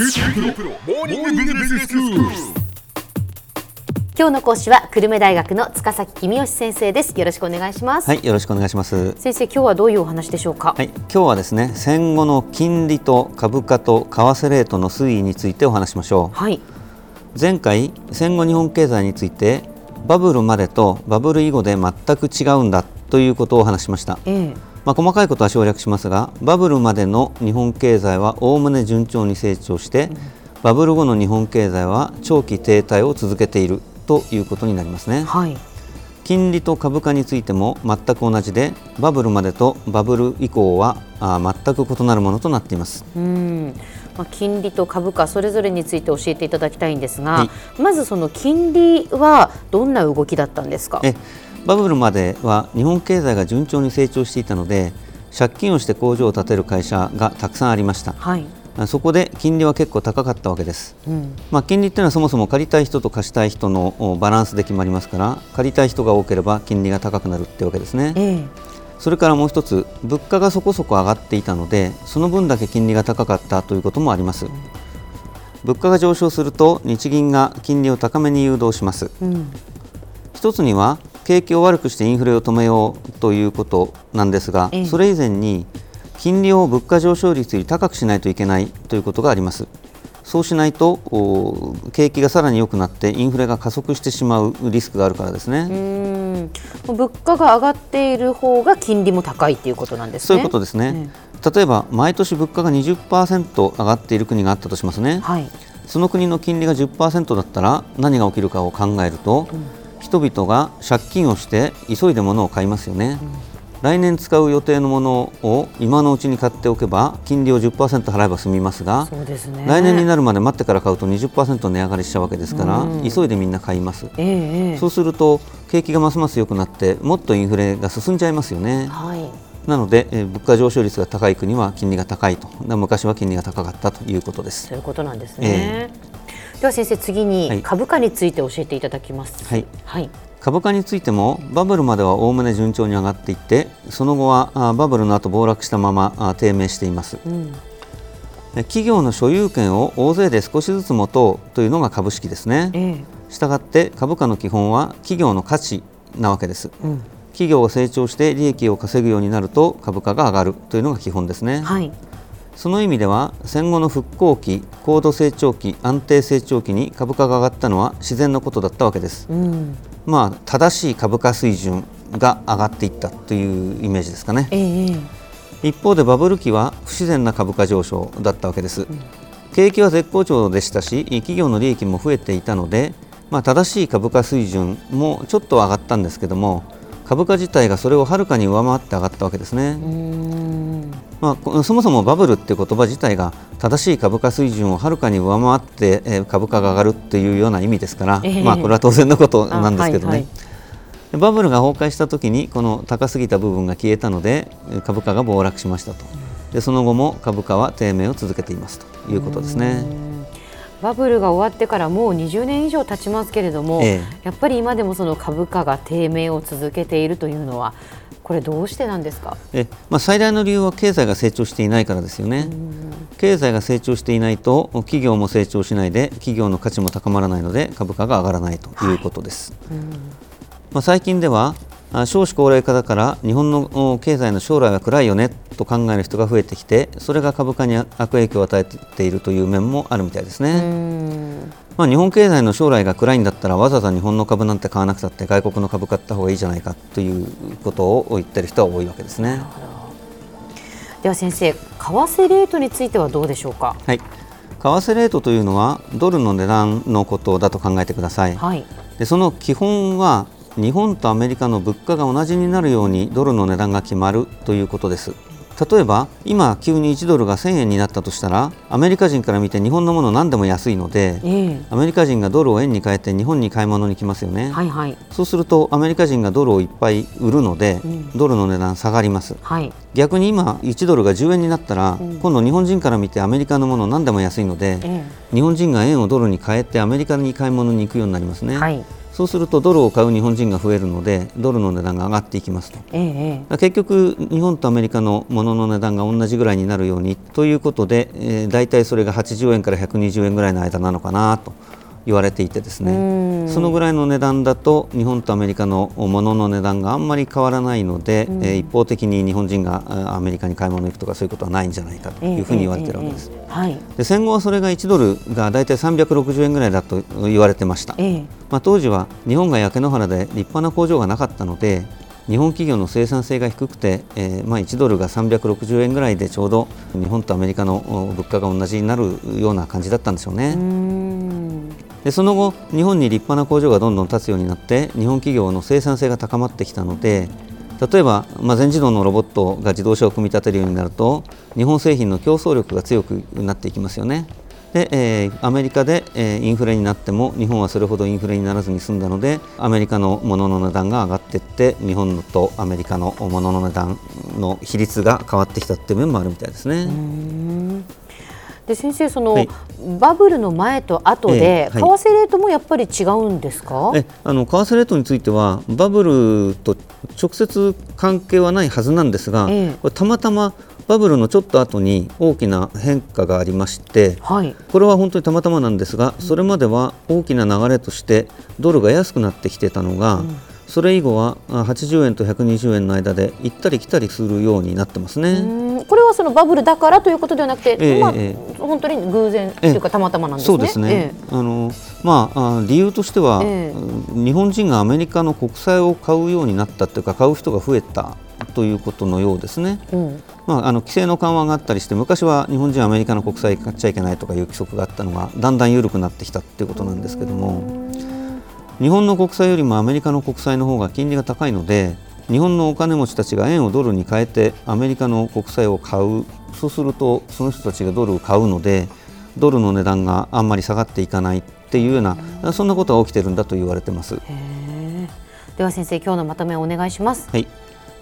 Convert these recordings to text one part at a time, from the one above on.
今日の講師は久留米大学の塚崎君吉先生ですよろしくお願いします、はい、よろしくお願いします。先生今日はどういうお話でしょうか？はい、今日はですね、戦後の金利と株価と為替レートの推移についてお話しましょはい、う。前回、戦後日本経済について、バブルまでとバブル以後で全く違うんだということをお話ししました。ええまあ、細かいことは省略しますが、バブルまでの日本経済はおおむね順調に成長して、バブル後の日本経済は長期停滞を続けているということになりますね。はい。金利と株価についても全く同じでバブルまでとバブル以降はあ全く異なるものとなっています。うん。まあ、金利と株価それぞれについて教えていただきたいんですが、はい。まずその金利はどんな動きだったんですか？えバブルまでは日本経済が順調に成長していたので借金をして工場を建てる会社がたくさんありました。はい、あそこで金利は結構高かったわけです、うん。まあ、金利っていうのはそもそも借りたい人と貸したい人のおバランスで決まりますから借りたい人が多ければ金利が高くなるってわけですね。えそれからもう一つ物価がそこそこ上がっていたのでその分だけ金利が高かったということもあります。物価が上昇すると日銀が金利を高めに誘導します。えうん。一つには景気を悪くしてインフレを止めようということなんですがええ。それ以前に金利を物価上昇率より高くしないといけないということがあります。そうしないとお景気がさらに良くなってインフレが加速してしまうリスクがあるからですね、うん。物価が上がっている方が金利も高いっていうことなんですね。そういうことですね、例えば毎年物価が20%上がっている国があったとしますね、はい。その国の金利が10%だったら何が起きるかを考えると、人々が借金をして急いで物を買いますよね、来年使う予定のものを今のうちに買っておけば金利を10%払えば済みますが、ね。来年になるまで待ってから買うと20%値上がりしちゃうわけですから、うん急いでみんな買います、ええええそうすると景気がますます良くなってもっとインフレが進んじゃいますよね。はい。なので、えー物価上昇率が高い国は金利が高いと、な昔は金利が高かったということです。そういうことなんですね。では先生次はいに株価について教えていただきます。はい。はい。株価についてもバブルまではおおむね順調に上がっていって、その後はあバブルの後暴落したままあ低迷しています。うん。え企業の所有権を大勢で少しずつ持とうというのが株式ですね。ええしたがって株価の基本は企業の価値なわけです。うん。企業が成長して利益を稼ぐようになると株価が上がるというのが基本ですね。はい。その意味では戦後の復興期、高度成長期、安定成長期に株価が上がったのは自然のことだったわけです。うん。まあ正しい株価水準が上がっていったというイメージですかね。ええええ一方でバブル期は不自然な株価上昇だったわけです。景気は絶好調でしたし、企業の利益も増えていたので、まあ正しい株価水準もちょっと上がったんですけども、株価自体がそれをはるかに上回って上がったわけですね。まあこ、そもそもバブルって言葉自体が正しい株価水準をはるかに上回って、えー株価が上がるっていうような意味ですから、ええ。まあ、これは当然のことなんですけどね、あはいはい。でバブルが崩壊した時にこの高すぎた部分が消えたのでえー株価が暴落しましたと。でその後も株価は低迷を続けていますということですね。バブルが終わってからもう20年以上経ちますけれども、ええやっぱり今でもその株価が低迷を続けているというのはこれどうしてなんですか？えまあ、最大の理由は経済が成長していないからですよね。経済が成長していないと企業も成長しないで企業の価値も高まらないので株価が上がらないということです。まあ、最近ではあ少子高齢化だから日本のお経済の将来は暗いよねと考える人が増えてきてそれが株価に悪影響を与えているという面もあるみたいですうね。んまあ、日本経済の将来が暗いんだったらわざわざ日本の株なんて買わなくたって外国の株買った方がいいじゃないかということを言ってる人は多いわけですね。では先生、為替レートについてはどうでしょうか？はい、為替レートというのはドルの値段のことだと考えてください。はい。でその基本は日本とアメリカの物価が同じになるようにドルの値段が決まるということです。例えば今急に1ドルが1000円になったとしたらアメリカ人から見て日本のもの何でも安いのでええ。アメリカ人がドルを円に変えて日本に買い物に来ますよね、はいはい。そうするとアメリカ人がドルをいっぱい売るので、うん。ドルの値段下がります。はい。逆に今1ドルが10円になったら、うん。今度日本人から見てアメリカのもの何でも安いので、え日本人が円をドルに変えてアメリカに買い物に行くようになりますね、えはい。そうするとドルを買う日本人が増えるのでドルの値段が上がっていきますと、ええ、結局日本とアメリカの物の値段が同じぐらいになるようにということで、えー、大体それが80円から120円ぐらいの間なのかなと言われていてですねそのぐらいの値段だと日本とアメリカのものの値段があんまり変わらないので、うん、えー、一方的に日本人がアメリカに買い物に行くとかそういうことはないんじゃないかというふうに言われているわけです。はい、で戦後はそれが1ドルが大体360円ぐらいだと言われてました、まあ、当時は日本が焼け野原で立派な工場がなかったので日本企業の生産性が低くて、えー、まあ1ドルが360円ぐらいでちょうど日本とアメリカの物価が同じになるような感じだったんでしょうね。でその後日本に立派な工場がどんどん建つようになって日本企業の生産性が高まってきたので例えば、まあ、全自動のロボットが自動車を組み立てるようになると日本製品の競争力が強くなっていきますよね。で、えー、アメリカで、えー、インフレになっても日本はそれほどインフレにならずに済んだのでアメリカのものの値段が上がっていって日本とアメリカのものの値段の比率が変わってきたっていう面もあるみたいですね。で先生その、はい、バブルの前と後で、為替レートもやっぱり違うんですか？えあの為替レートについてはバブルと直接関係はないはずなんですが、え。これたまたまバブルのちょっと後に大きな変化がありまして、はい、これは本当にたまたまなんですがそれまでは大きな流れとしてドルが安くなってきてたのが、うん、それ以後は80円と120円の間で行ったり来たりするようになってますね。これはそのバブルだからということではなくて、えー、まあ、えー、本当に偶然というかたまたまなんですね。そうですね。えー、あのまあ理由としては、日本人がアメリカの国債を買うようになったというか買う人が増えたということのようですね。うんまあ、あの規制の緩和があったりして昔は日本人はアメリカの国債買っちゃいけないとかいう規則があったのがだんだん緩くなってきたということなんですけども日本の国債よりもアメリカの国債の方が金利が高いので日本のお金持ちたちが円をドルに変えてアメリカの国債を買う。そうするとその人たちがドルを買うのでドルの値段があんまり下がっていかないっていうようなそんなことが起きてるんだと言われてます。では先生今日のまとめをお願いします。はい。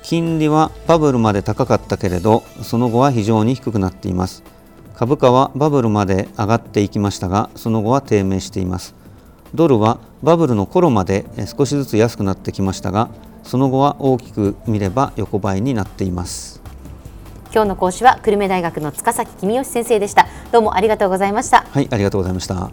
金利はバブルまで高かったけれどその後は非常に低くなっています。株価はバブルまで上がっていきましたがその後は低迷しています。ドルはバブルの頃まで少しずつ安くなってきましたがその後は大きく見れば横ばいになっています。今日の講師は久留米大学の塚崎公義先生でした。どうもありがとうございました。はいありがとうございました